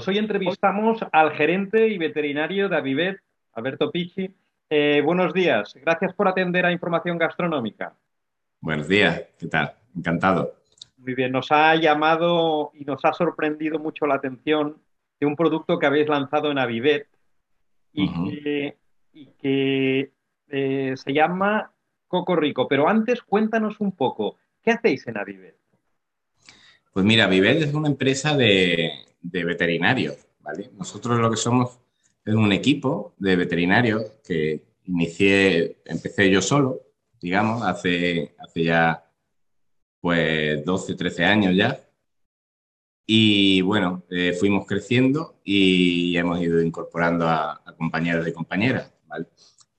todos. Hoy entrevistamos al gerente y veterinario de Avivet, Alberto Pichi. Eh, buenos días. Gracias por atender a Información Gastronómica. Buenos días. ¿Qué tal? Encantado. Muy bien. Nos ha llamado y nos ha sorprendido mucho la atención de un producto que habéis lanzado en Avivet y que, eh, se llama Coco Rico. Pero antes, cuéntanos un poco, ¿qué hacéis en Avivet? Pues mira, Avivet es una empresa de, de veterinarios, ¿vale? Nosotros lo que somos es un equipo de veterinarios que inicié, empecé yo solo, digamos, hace, hace ya pues 12, 13 años ya. Y bueno, eh, fuimos creciendo y hemos ido incorporando a, compañeros y compañeras. ¿vale?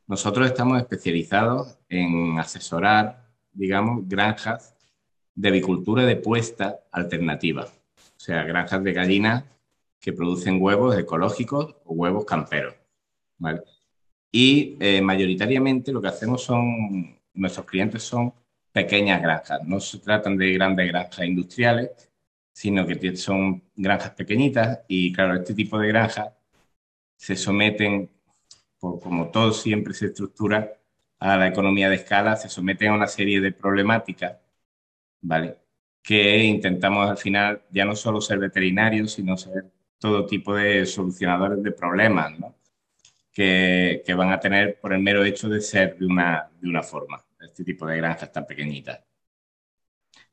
Nosotros estamos especializados en asesorar, digamos, granjas de avicultura de puesta alternativa. O sea, granjas de gallinas que producen huevos ecológicos o huevos camperos. ¿vale? Y eh, mayoritariamente lo que hacemos son, nuestros clientes son pequeñas granjas. No se tratan de grandes granjas industriales, sino que son granjas pequeñitas y claro, este tipo de granjas se someten, como todo siempre se estructura a la economía de escala, se someten a una serie de problemáticas, ¿vale? Que intentamos al final ya no solo ser veterinarios, sino ser todo tipo de solucionadores de problemas, ¿no? Que, que, van a tener por el mero hecho de ser de una, de una forma, este tipo de granjas tan pequeñitas.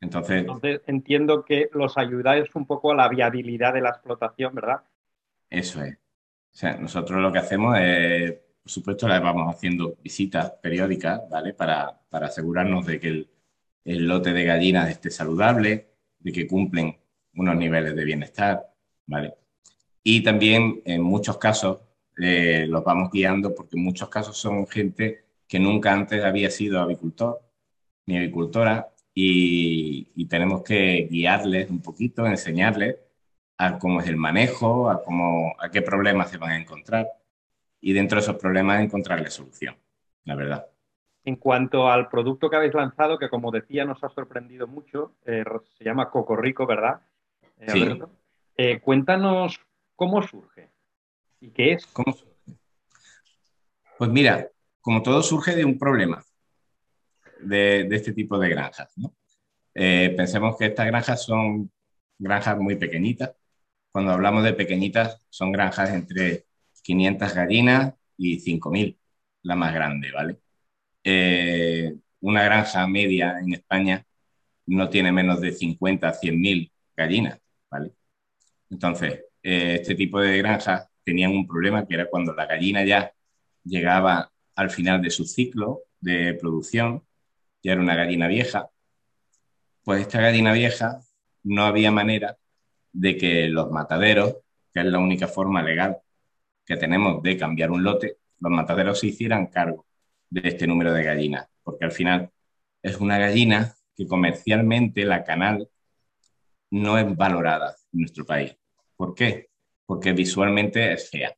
Entonces, entiendo que los ayudáis un poco a la viabilidad de la explotación, ¿verdad? Eso es. O sea, nosotros lo que hacemos es, por supuesto, le vamos haciendo visitas periódicas, ¿vale? Para, para asegurarnos de que el, el, lote de gallinas esté saludable, de que cumplen unos niveles de bienestar, ¿vale? Y también, en muchos casos, eh, los vamos guiando porque en muchos casos son gente que nunca antes había sido avicultor ni avicultora y, tenemos que guiarles un poquito, enseñarles a cómo es el manejo, a, cómo, a qué problemas se van a encontrar y dentro de esos problemas encontrarle solución, la verdad. En cuanto al producto que habéis lanzado, que como decía nos ha sorprendido mucho, eh, se llama Coco Rico, ¿verdad? Eh, sí. Eh, cuéntanos cómo surge y qué es. ¿Cómo surge? Pues mira, como todo surge de un problema de, este tipo de granjas. Pensemos que estas granjas son granjas muy pequeñitas. Cuando hablamos de pequeñitas, son granjas entre 500 gallinas y 5.000, la más grande, ¿vale? Eh, una granja media en España no tiene menos de 50 a 100.000 gallinas, ¿vale? Entonces, eh, este tipo de granjas tenían un problema que era cuando la gallina ya llegaba al final de su ciclo de producción, ya era una gallina vieja, pues esta gallina vieja no había manera de que los mataderos, que es la única forma legal que tenemos de cambiar un lote, los mataderos se hicieran cargo de este número de gallinas, porque al final es una gallina que comercialmente la canal no es valorada en nuestro país. ¿Por qué? Porque visualmente es fea.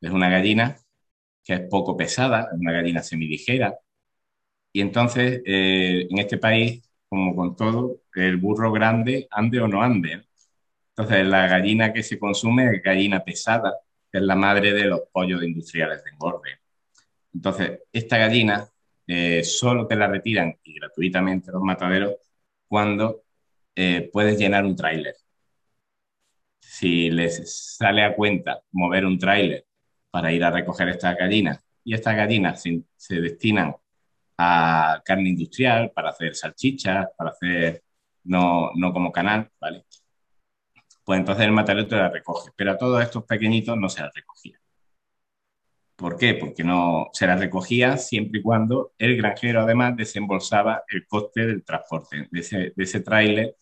Es una gallina que es poco pesada, es una gallina semiligera, y entonces, eh, en este país, como con todo, el burro grande ande o no ande. Entonces, la gallina que se consume es gallina pesada, es la madre de los pollos industriales de engorde. Entonces, esta gallina eh, solo te la retiran y gratuitamente los mataderos cuando eh, puedes llenar un tráiler. Si les sale a cuenta mover un tráiler para ir a recoger estas gallinas y estas gallinas se destinan a carne industrial para hacer salchichas, para hacer, no, no como canal, ¿vale? Pues entonces el matadero te la recoge, pero a todos estos pequeñitos no se las recogía. ¿Por qué? Porque no se las recogía siempre y cuando el granjero además desembolsaba el coste del transporte de ese, de ese tráiler.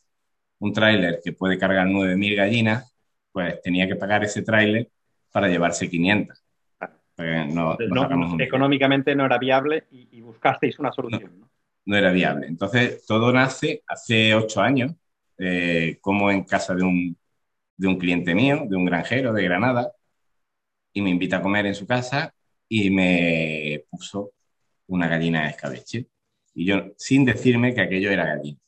Un tráiler que puede cargar 9.000 gallinas, pues tenía que pagar ese tráiler para llevarse 500 económicamente no era viable y, buscasteis una solución. No, era viable. Entonces, todo nace hace ocho años, eh, como en casa de un, de un cliente mío, de un granjero de Granada, y me invita a comer en su casa y me puso una gallina de escabeche. Y yo, sin decirme que aquello era gallina.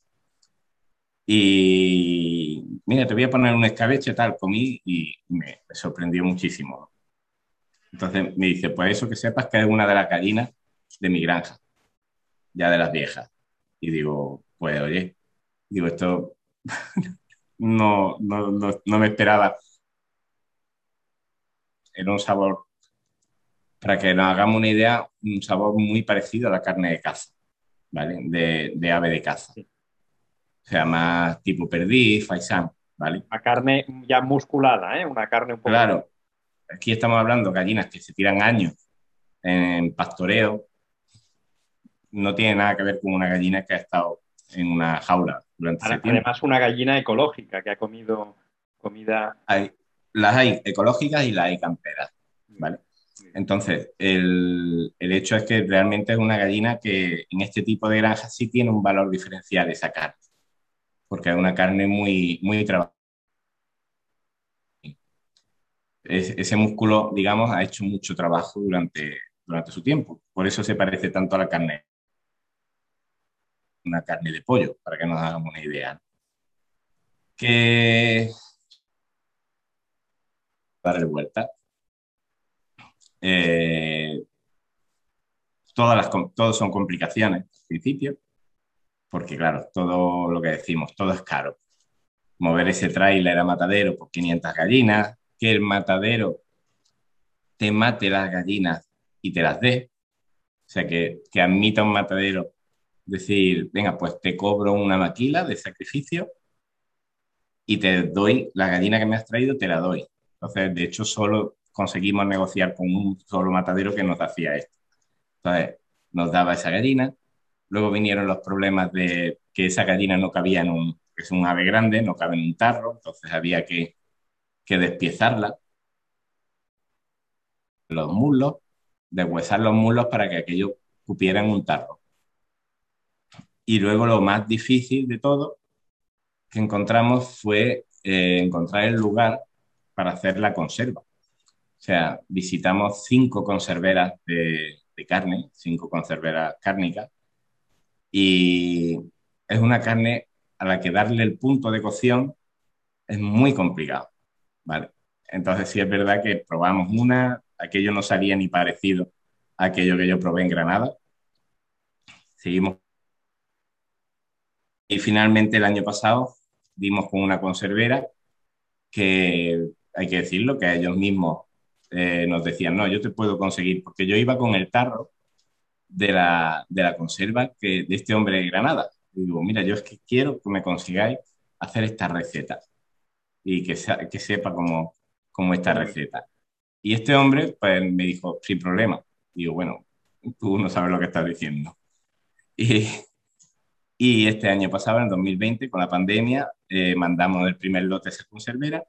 Y mira, te voy a poner un escabeche, tal, comí y me, sorprendió muchísimo. Entonces me dice, pues eso que sepas que es una de las gallinas de mi granja, ya de las viejas. Y digo, pues oye, digo, esto no, no, no, me esperaba. Era un sabor, para que nos hagamos una idea, un sabor muy parecido a la carne de caza, ¿vale? De, de ave de caza. O sea, más tipo perdiz, faisán, ¿vale? Una carne ya musculada, ¿eh? Una carne un poco... Claro. Aquí estamos hablando de gallinas que se tiran años en pastoreo. No tiene nada que ver con una gallina que ha estado en una jaula durante Además, una gallina ecológica que ha comido comida. Las hay ecológicas y las hay camperas. ¿vale? Entonces, el, el, hecho es que realmente es una gallina que en este tipo de granjas sí tiene un valor diferencial esa carne, porque es una carne muy, muy trabajada. ese músculo, digamos, ha hecho mucho trabajo durante, durante su tiempo. Por eso se parece tanto a la carne una carne de pollo, para que nos hagamos una idea. Que darle vuelta. Eh, todas las, todos son complicaciones al principio, porque claro, todo lo que decimos, todo es caro. Mover ese trailer a matadero por 500 gallinas, que el matadero te mate las gallinas y te las dé. O sea, que, que admita un matadero decir, venga, pues te cobro una maquila de sacrificio y te doy la gallina que me has traído, te la doy. Entonces, de hecho, solo conseguimos negociar con un solo matadero que nos hacía esto. Entonces, nos daba esa gallina. Luego vinieron los problemas de que esa gallina no cabía en un, es un ave grande, no cabe en un tarro, entonces había que, que despiezarla. Los muslos, deshuesar los muslos para que aquello cupiera en un tarro. Y luego lo más difícil de todo que encontramos fue eh, encontrar el lugar para hacer la conserva. O sea, visitamos cinco conserveras de, carne, cinco conserveras cárnicas, y es una carne a la que darle el punto de cocción es muy complicado. ¿vale? Entonces sí es verdad que probamos una, aquello no salía ni parecido a aquello que yo probé en Granada. Seguimos y finalmente el año pasado dimos con una conservera que, hay que decirlo, que ellos mismos eh, nos decían, no, yo te puedo conseguir, porque yo iba con el tarro de la, de la conserva que, de este hombre de Granada. Y digo, mira, yo es que quiero que me consigáis hacer esta receta y que, que sepa cómo, cómo esta receta. Y este hombre pues, me dijo, sin problema. Digo, bueno, tú no sabes lo que estás diciendo. Y, y este año pasado, en 2020, con la pandemia, eh, mandamos el primer lote esa conservera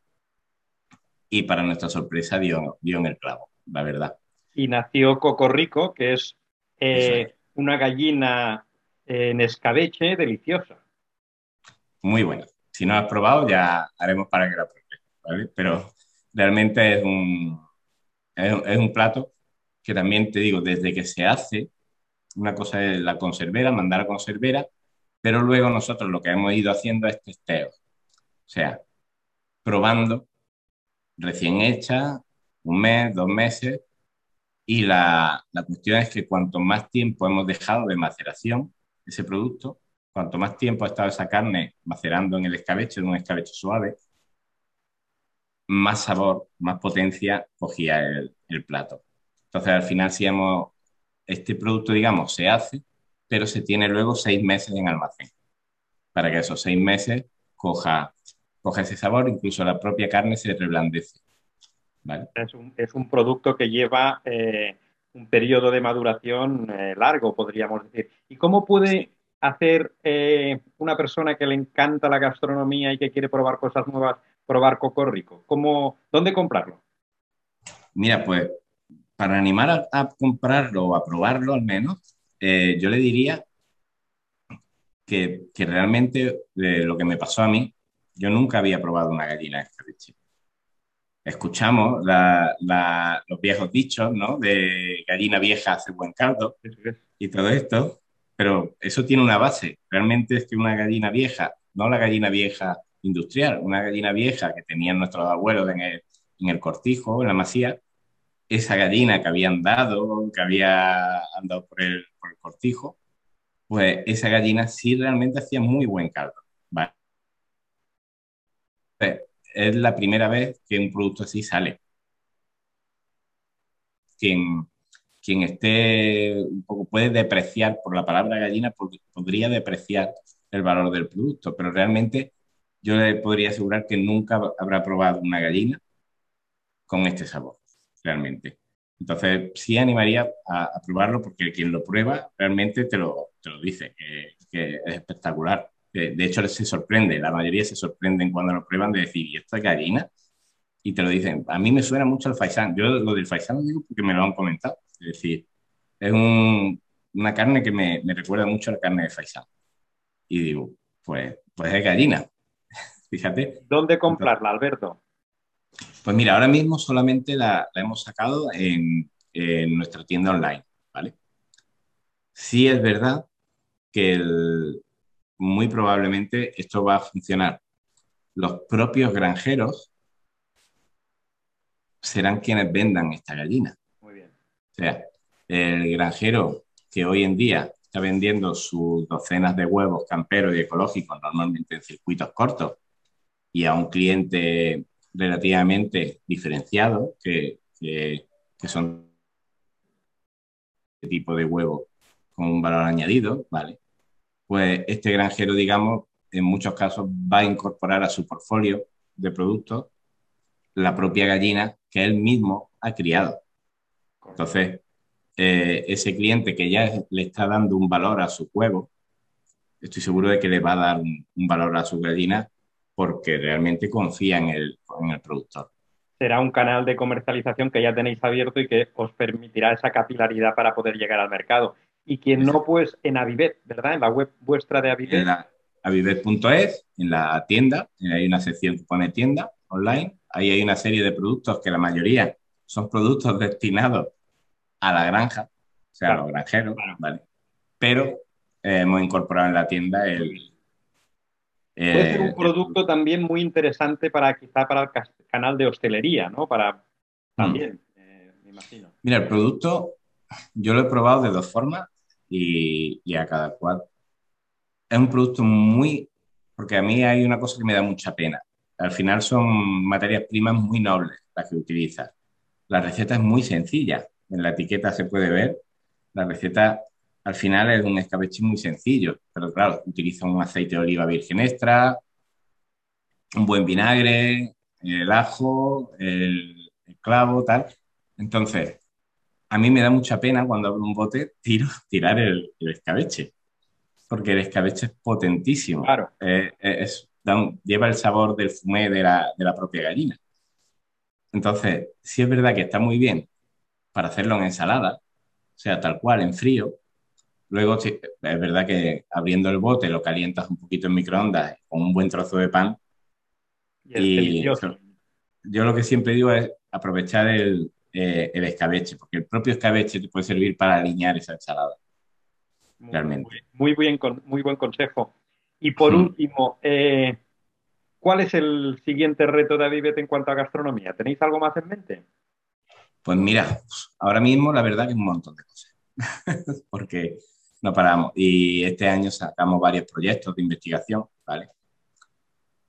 y para nuestra sorpresa dio, dio en el clavo, la verdad. Y nació Cocorrico, que es eh, una gallina en escabeche deliciosa. Muy buena. Si no has probado, ya haremos para que la pruebes, ¿vale? Pero realmente es un, es un plato que también te digo, desde que se hace, una cosa es la conservera, mandar a conservera, pero luego nosotros lo que hemos ido haciendo es testeo. O sea, probando recién hecha, un mes, dos meses, y la, la, cuestión es que cuanto más tiempo hemos dejado de maceración ese producto, cuanto más tiempo ha estado esa carne macerando en el escabeche, en un escabeche suave, más sabor, más potencia cogía el, el plato. Entonces, al final, si hemos, este producto, digamos, se hace, pero se tiene luego seis meses en almacén para que esos seis meses coja, coja ese sabor, incluso la propia carne se reblandece. Es, un, producto que lleva eh, un periodo de maduración eh, largo, podríamos decir. ¿Y cómo puede hacer eh, una persona que le encanta la gastronomía y que quiere probar cosas nuevas, probar coco rico? ¿Cómo, ¿Dónde comprarlo? Mira, pues para animar a, a comprarlo o a probarlo al menos, yo le diría que, que realmente lo que me pasó a mí, yo nunca había probado una gallina escabeche. escuchamos los viejos dichos, ¿no? De gallina vieja hace buen caldo y todo esto, pero eso tiene una base. Realmente es que una gallina vieja, no la gallina vieja industrial, una gallina vieja que tenían nuestros abuelos en el, en el cortijo, en la masía, esa gallina que habían dado, que había andado por el, por el cortijo, pues esa gallina sí realmente hacía muy buen caldo. Es la primera vez que un producto así sale. Quien, quien esté un poco puede depreciar por la palabra gallina, porque podría depreciar el valor del producto, pero realmente yo le podría asegurar que nunca habrá probado una gallina con este sabor, realmente. Entonces, sí animaría a, probarlo porque quien lo prueba realmente te lo, te lo dice, que, es espectacular. De, hecho, se sorprende, la mayoría se sorprenden cuando lo prueban de decir, ¿y esta gallina? Y te lo dicen. A mí me suena mucho el faisán. Yo lo del faisán lo digo porque me lo han comentado. Es decir, es una carne que me, me, recuerda mucho a la carne de faisán. Y digo, pues, pues es gallina. Fíjate. ¿Dónde comprarla, Alberto? Pues mira, ahora mismo solamente la, hemos sacado en, nuestra tienda online, ¿vale? Sí es verdad que muy probablemente esto va a funcionar. Los propios granjeros serán quienes vendan esta gallina. Muy bien. O sea, el granjero que hoy en día está vendiendo sus docenas de huevos camperos y ecológicos normalmente en circuitos cortos y a un cliente relativamente diferenciados, que, que, son este tipo de huevo con un valor añadido, ¿vale? Pues este granjero, digamos, en muchos casos va a incorporar a su portfolio de productos la propia gallina que él mismo ha criado. Entonces, eh, ese cliente que ya le está dando un valor a su huevo, estoy seguro de que le va a dar un valor a su gallina porque realmente confía en el, en el productor. Será un canal de comercialización que ya tenéis abierto y que os permitirá esa capilaridad para poder llegar al mercado. Y quien no, pues en Avivet, ¿verdad? En la web vuestra de Avivet. En avivet.es, en la tienda, hay una sección que pone tienda online. Ahí hay una serie de productos que la mayoría son productos destinados a la granja, o sea, a los granjeros, ¿vale? Pero eh, hemos incorporado en la tienda el, Puede ser un eh, producto también muy interesante para quizá para el canal de hostelería, ¿no? Para también, mm. eh, me imagino. Mira, el producto yo lo he probado de dos formas y, a cada cual. Es un producto muy, porque a mí hay una cosa que me da mucha pena. Al final son materias primas muy nobles las que utilizas. La receta es muy sencilla. En la etiqueta se puede ver. La receta al final es un escabeche muy sencillo, pero claro, utiliza un aceite de oliva virgen extra, un buen vinagre, el ajo, el, clavo, tal. Entonces, a mí me da mucha pena cuando abro un bote tiro, tirar el, escabeche, porque el escabeche es potentísimo. Claro. Eh, eh, lleva el sabor del fumé de la, de la propia gallina. Entonces, sí es verdad que está muy bien para hacerlo en ensalada, o sea, tal cual, en frío, Luego, es verdad que abriendo el bote lo calientas un poquito en microondas con un buen trozo de pan. Y, yo lo que siempre digo es aprovechar el, eh, el, escabeche, porque el propio escabeche te puede servir para alinear esa ensalada. realmente. Muy, bien, muy buen consejo. Y por último, eh, ¿cuál es el siguiente reto de Avivet en cuanto a gastronomía? ¿Tenéis algo más en mente? Pues mira, ahora mismo la verdad que un montón de cosas. porque no paramos. Y este año sacamos varios proyectos de investigación, ¿vale?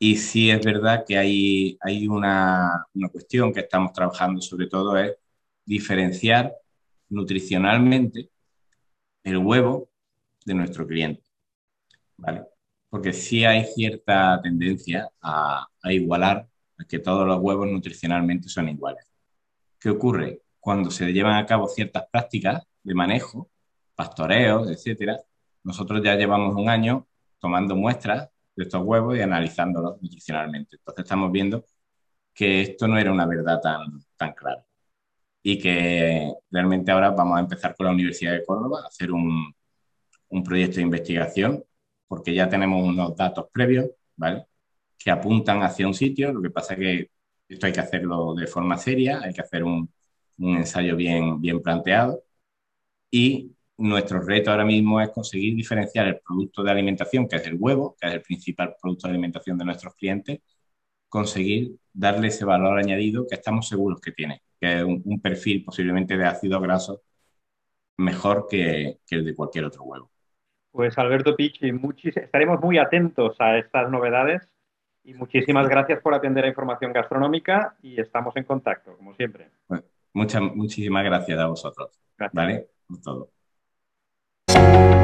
Y sí es verdad que hay, hay una, una cuestión que estamos trabajando sobre todo es diferenciar nutricionalmente el huevo de nuestro cliente, ¿vale? Porque sí hay cierta tendencia a, igualar a que todos los huevos nutricionalmente son iguales. ¿Qué ocurre? Cuando se llevan a cabo ciertas prácticas de manejo, pastoreos, etcétera, nosotros ya llevamos un año tomando muestras de estos huevos y analizándolos nutricionalmente. Entonces estamos viendo que esto no era una verdad tan, tan clara y que realmente ahora vamos a empezar con la Universidad de Córdoba a hacer un, un proyecto de investigación porque ya tenemos unos datos previos, ¿vale? Que apuntan hacia un sitio, lo que pasa es que Esto hay que hacerlo de forma seria, hay que hacer un, ensayo bien, bien planteado y nuestro reto ahora mismo es conseguir diferenciar el producto de alimentación, que es el huevo, que es el principal producto de alimentación de nuestros clientes, conseguir darle ese valor añadido que estamos seguros que tiene, que es un, perfil posiblemente de ácido graso mejor que, el de cualquier otro huevo. Pues Alberto Pichi, estaremos muy atentos a estas novedades y muchísimas gracias por atender a información gastronómica y estamos en contacto, como siempre. muchas, muchísimas gracias a vosotros. Gracias. ¿Vale? Por todo. Thank you.